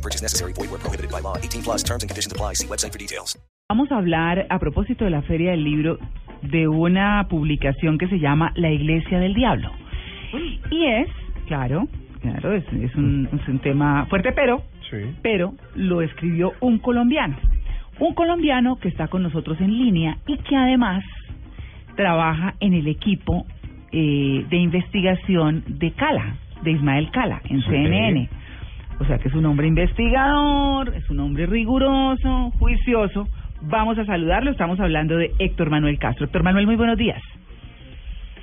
No purchase necessary. Void where prohibited by law. 18 plus terms and conditions apply. See website for details. Vamos a hablar a propósito de la Feria del Libro de una publicación que se llama La Iglesia del Diablo. Y es, claro, claro, es, es un, es un tema fuerte, pero, pero lo escribió un colombiano. Un colombiano que está con nosotros en línea y que además trabaja en el equipo eh, de investigación de Cala, de Ismael Cala, en CNN. O sea que es un hombre investigador, es un hombre riguroso, juicioso. Vamos a saludarlo, estamos hablando de Héctor Manuel Castro. Héctor Manuel, muy buenos días.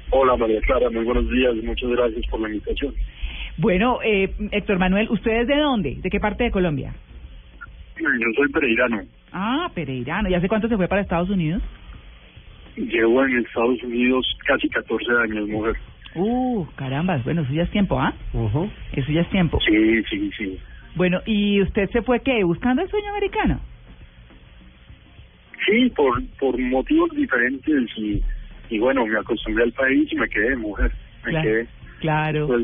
Hola María Clara, muy buenos días, muchas gracias por la invitación. Bueno, eh, Héctor Manuel, ¿usted es de dónde? ¿De qué parte de Colombia? Yo soy pereirano, Ah, Pereirano. ¿Y hace cuánto se fue para Estados Unidos? llevo en Estados Unidos casi 14 años, mujer. Uh, carambas, bueno, eso ya es tiempo, ¿ah? Eso ya es tiempo. Sí, sí, sí. Bueno, ¿y usted se fue qué? ¿Buscando el sueño americano? Sí, por, por motivos diferentes y, y bueno, me acostumbré al país y me quedé, mujer, me Claro. quedé. Claro. Pues,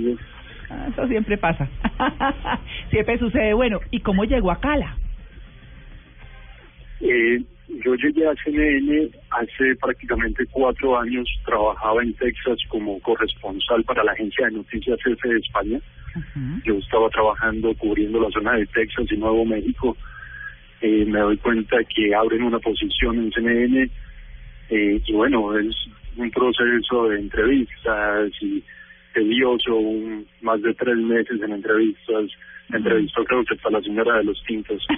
Ah, eso siempre pasa. siempre sucede. Bueno, ¿y cómo llegó a Cala? eh, yo llegué a CNN hace prácticamente cuatro años, trabajaba en Texas como corresponsal para la agencia de noticias F de España. Yo estaba trabajando cubriendo la zona de Texas y Nuevo México, eh, me doy cuenta que abren una posición en CNN eh, y bueno, es un proceso de entrevistas y tedioso, un, más de tres meses en entrevistas, entrevistó creo que hasta la señora de los tintos.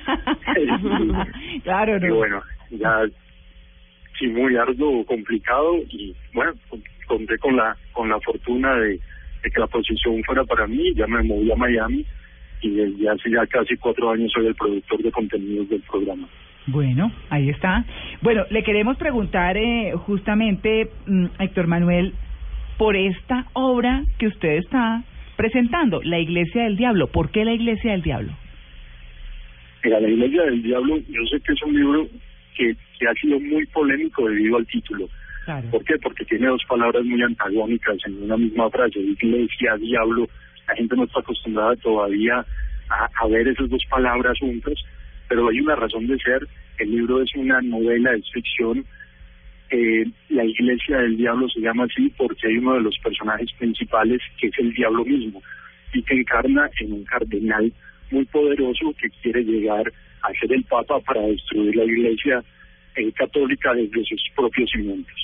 claro, y no. bueno, ya sí muy arduo, complicado y bueno, conté con la con la fortuna de, de que la posición fuera para mí, ya me moví a Miami y desde hace ya casi cuatro años soy el productor de contenidos del programa. Bueno, ahí está. Bueno, le queremos preguntar eh, justamente, mm, Héctor Manuel, por esta obra que usted está presentando, La Iglesia del Diablo. ¿Por qué La Iglesia del Diablo? Mira, La Iglesia del Diablo, yo sé que es un libro que, que ha sido muy polémico debido al título. Claro. ¿Por qué? Porque tiene dos palabras muy antagónicas en una misma frase, iglesia, diablo. La gente no está acostumbrada todavía a, a ver esas dos palabras juntas, pero hay una razón de ser. El libro es una novela, es ficción. Eh, la iglesia del diablo se llama así porque hay uno de los personajes principales que es el diablo mismo y que encarna en un cardenal muy poderoso que quiere llegar a ser el papa para destruir la iglesia eh, católica desde sus propios cimientos.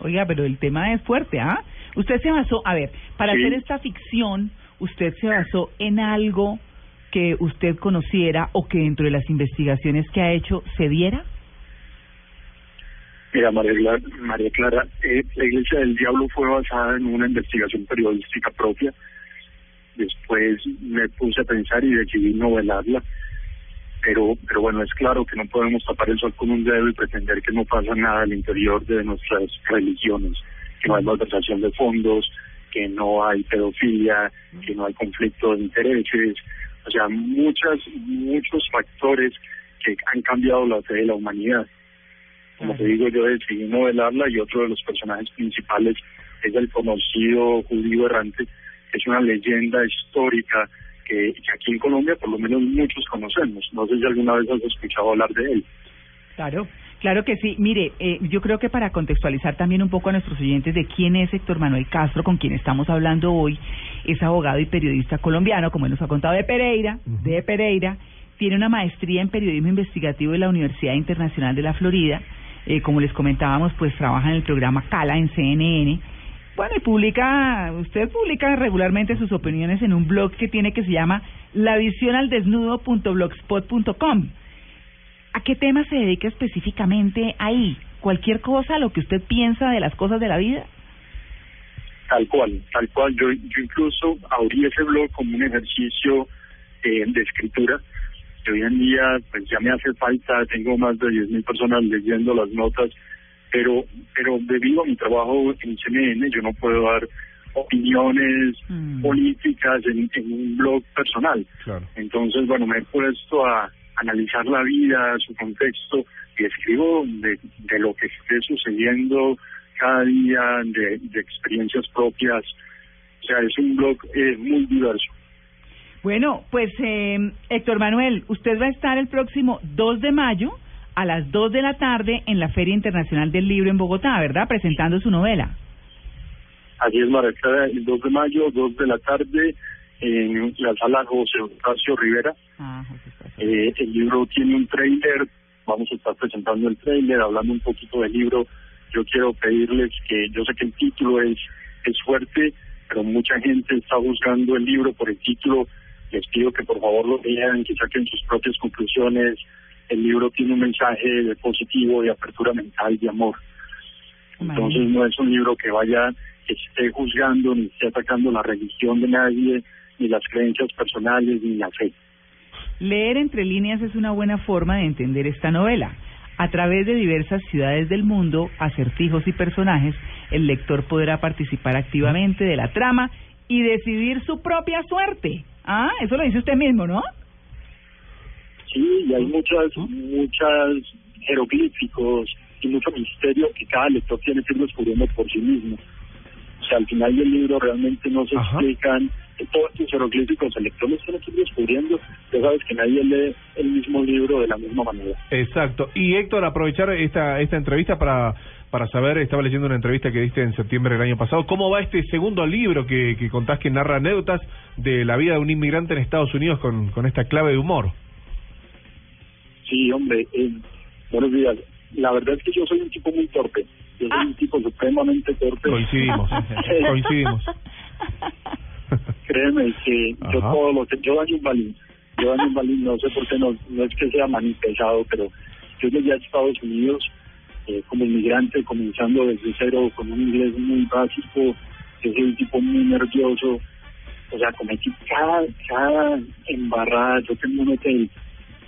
Oiga, pero el tema es fuerte, ¿ah? Usted se basó, a ver, para Sí. hacer esta ficción, usted se basó en algo que usted conociera o que dentro de las investigaciones que ha hecho se diera. Mira, María María Clara eh, la Iglesia del Diablo fue basada en una investigación periodística propia. Después me puse a pensar y decidí novelarla. Pero, pero bueno, es claro que no podemos tapar el sol con un dedo y pretender que no pasa nada al interior de nuestras religiones, que no hay malversación de fondos, que no hay pedofilia, que no hay conflicto de intereses, o sea, muchas, muchos factores que han cambiado la fe de la humanidad. Como te digo, yo decidí novelarla y otro de los personajes principales es el conocido judío errante, que es una leyenda histórica que, que aquí en Colombia por lo menos muchos conocemos. No sé si alguna vez has escuchado hablar de él. Claro, claro que sí. Mire, eh, yo creo que para contextualizar también un poco a nuestros oyentes de quién es Héctor Manuel Castro, con quien estamos hablando hoy, es abogado y periodista colombiano, como él nos ha contado de Pereira, de Pereira, tiene una maestría en periodismo investigativo de la Universidad Internacional de la Florida, eh, como les comentábamos, pues trabaja en el programa Cala en CNN. Bueno, y publica, usted publica regularmente sus opiniones en un blog que tiene que se llama la visión al desnudo.blogspot.com. ¿A qué tema se dedica específicamente ahí? ¿Cualquier cosa, lo que usted piensa de las cosas de la vida? Tal cual, tal cual. Yo, yo incluso abrí ese blog como un ejercicio eh, de escritura que hoy en día pues ya me hace falta, tengo más de 10.000 personas leyendo las notas, pero pero debido a mi trabajo en CNN yo no puedo dar opiniones Mm. políticas en, en un blog personal. Claro. Entonces, bueno, me he puesto a analizar la vida, su contexto, y escribo de, de lo que esté sucediendo cada día, de, de experiencias propias. O sea, es un blog eh, muy diverso. Bueno, pues eh, Héctor Manuel, usted va a estar el próximo 2 de mayo a las 2 de la tarde en la Feria Internacional del Libro en Bogotá, ¿verdad? Presentando su novela. Así es, Maracada, el 2 de mayo, 2 de la tarde, en la sala José Ocasio Rivera. Ah, José. Eh, el libro tiene un trailer, vamos a estar presentando el trailer, hablando un poquito del libro. Yo quiero pedirles que, yo sé que el título es, es fuerte, pero mucha gente está buscando el libro por el título. Les pido que por favor lo lean, que saquen sus propias conclusiones. El libro tiene un mensaje de positivo, de apertura mental, de amor. Entonces no es un libro que vaya, que esté juzgando ni esté atacando la religión de nadie, ni las creencias personales, ni la fe. Leer entre líneas es una buena forma de entender esta novela. A través de diversas ciudades del mundo, acertijos y personajes, el lector podrá participar activamente de la trama y decidir su propia suerte. Ah, eso lo dice usted mismo, ¿no? Sí, y hay muchas, muchas jeroglíficos y mucho misterio que cada lector tiene que ir descubriendo por sí mismo. O sea, al final del libro realmente no se Ajá. explican todos estos jeroglíficos, el lector los tiene que ir descubriendo. Ya sabes que nadie lee el mismo libro de la misma manera. Exacto. Y Héctor, aprovechar esta esta entrevista para para saber, estaba leyendo una entrevista que diste en septiembre del año pasado, ¿cómo va este segundo libro que, que contás que narra anécdotas de la vida de un inmigrante en Estados Unidos con, con esta clave de humor? Sí, hombre, eh, buenos días. La verdad es que yo soy un tipo muy torpe. Yo soy un tipo supremamente torpe. Coincidimos, coincidimos. Créeme que yo todo lo que yo daño un balín, yo daño un balín, no sé por qué no, no es que sea maní pesado, pero yo llegué a Estados Unidos eh, como inmigrante, comenzando desde cero con un inglés muy básico, yo soy un tipo muy nervioso, o sea, cometí cada, cada embarrada, yo tengo un hotel,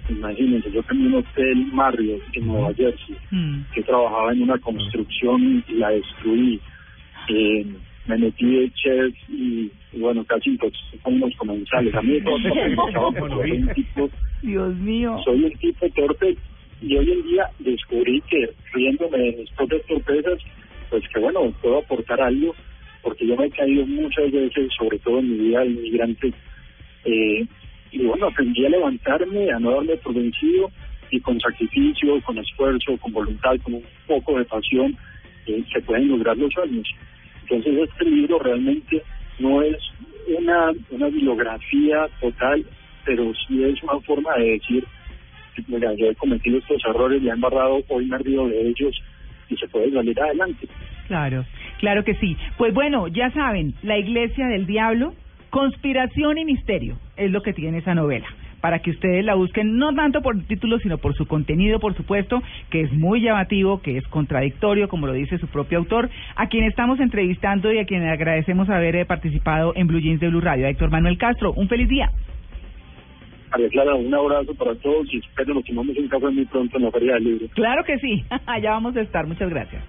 imagínense, yo tengo un hotel Marriott en Nueva Jersey, Mm. que trabajaba en una construcción y la destruí. Eh, me metí de chef y, y bueno, casi intoxicé con unos comensales. A mí todo esto me pasaba porque Bueno, soy un tipo, Dios mío. soy un tipo torpe y hoy en día descubrí que riéndome de mis propias torpezas, pues que bueno, puedo aportar algo porque yo me he caído muchas veces, sobre todo en mi vida de inmigrante, eh, y bueno, aprendí a levantarme, a no darme por vencido y con sacrificio, con esfuerzo, con voluntad, con un poco de pasión, eh, se pueden lograr los sueños. Entonces este libro realmente no es una, una bibliografía total, pero sí es una forma de decir, mira, yo he cometido estos errores, me han embarrado, hoy me de ellos y se puede salir adelante. Claro, claro que sí. Pues bueno, ya saben, La Iglesia del Diablo, Conspiración y Misterio, es lo que tiene esa novela. Para que ustedes la busquen, no tanto por título, sino por su contenido, por supuesto, que es muy llamativo, que es contradictorio, como lo dice su propio autor, a quien estamos entrevistando y a quien agradecemos haber eh, participado en Blue Jeans de Blue Radio. Héctor Manuel Castro, un feliz día. María Clara, un abrazo para todos y espero nos tomamos un café muy pronto en la Feria del Libro. Claro que sí, allá vamos a estar. Muchas gracias.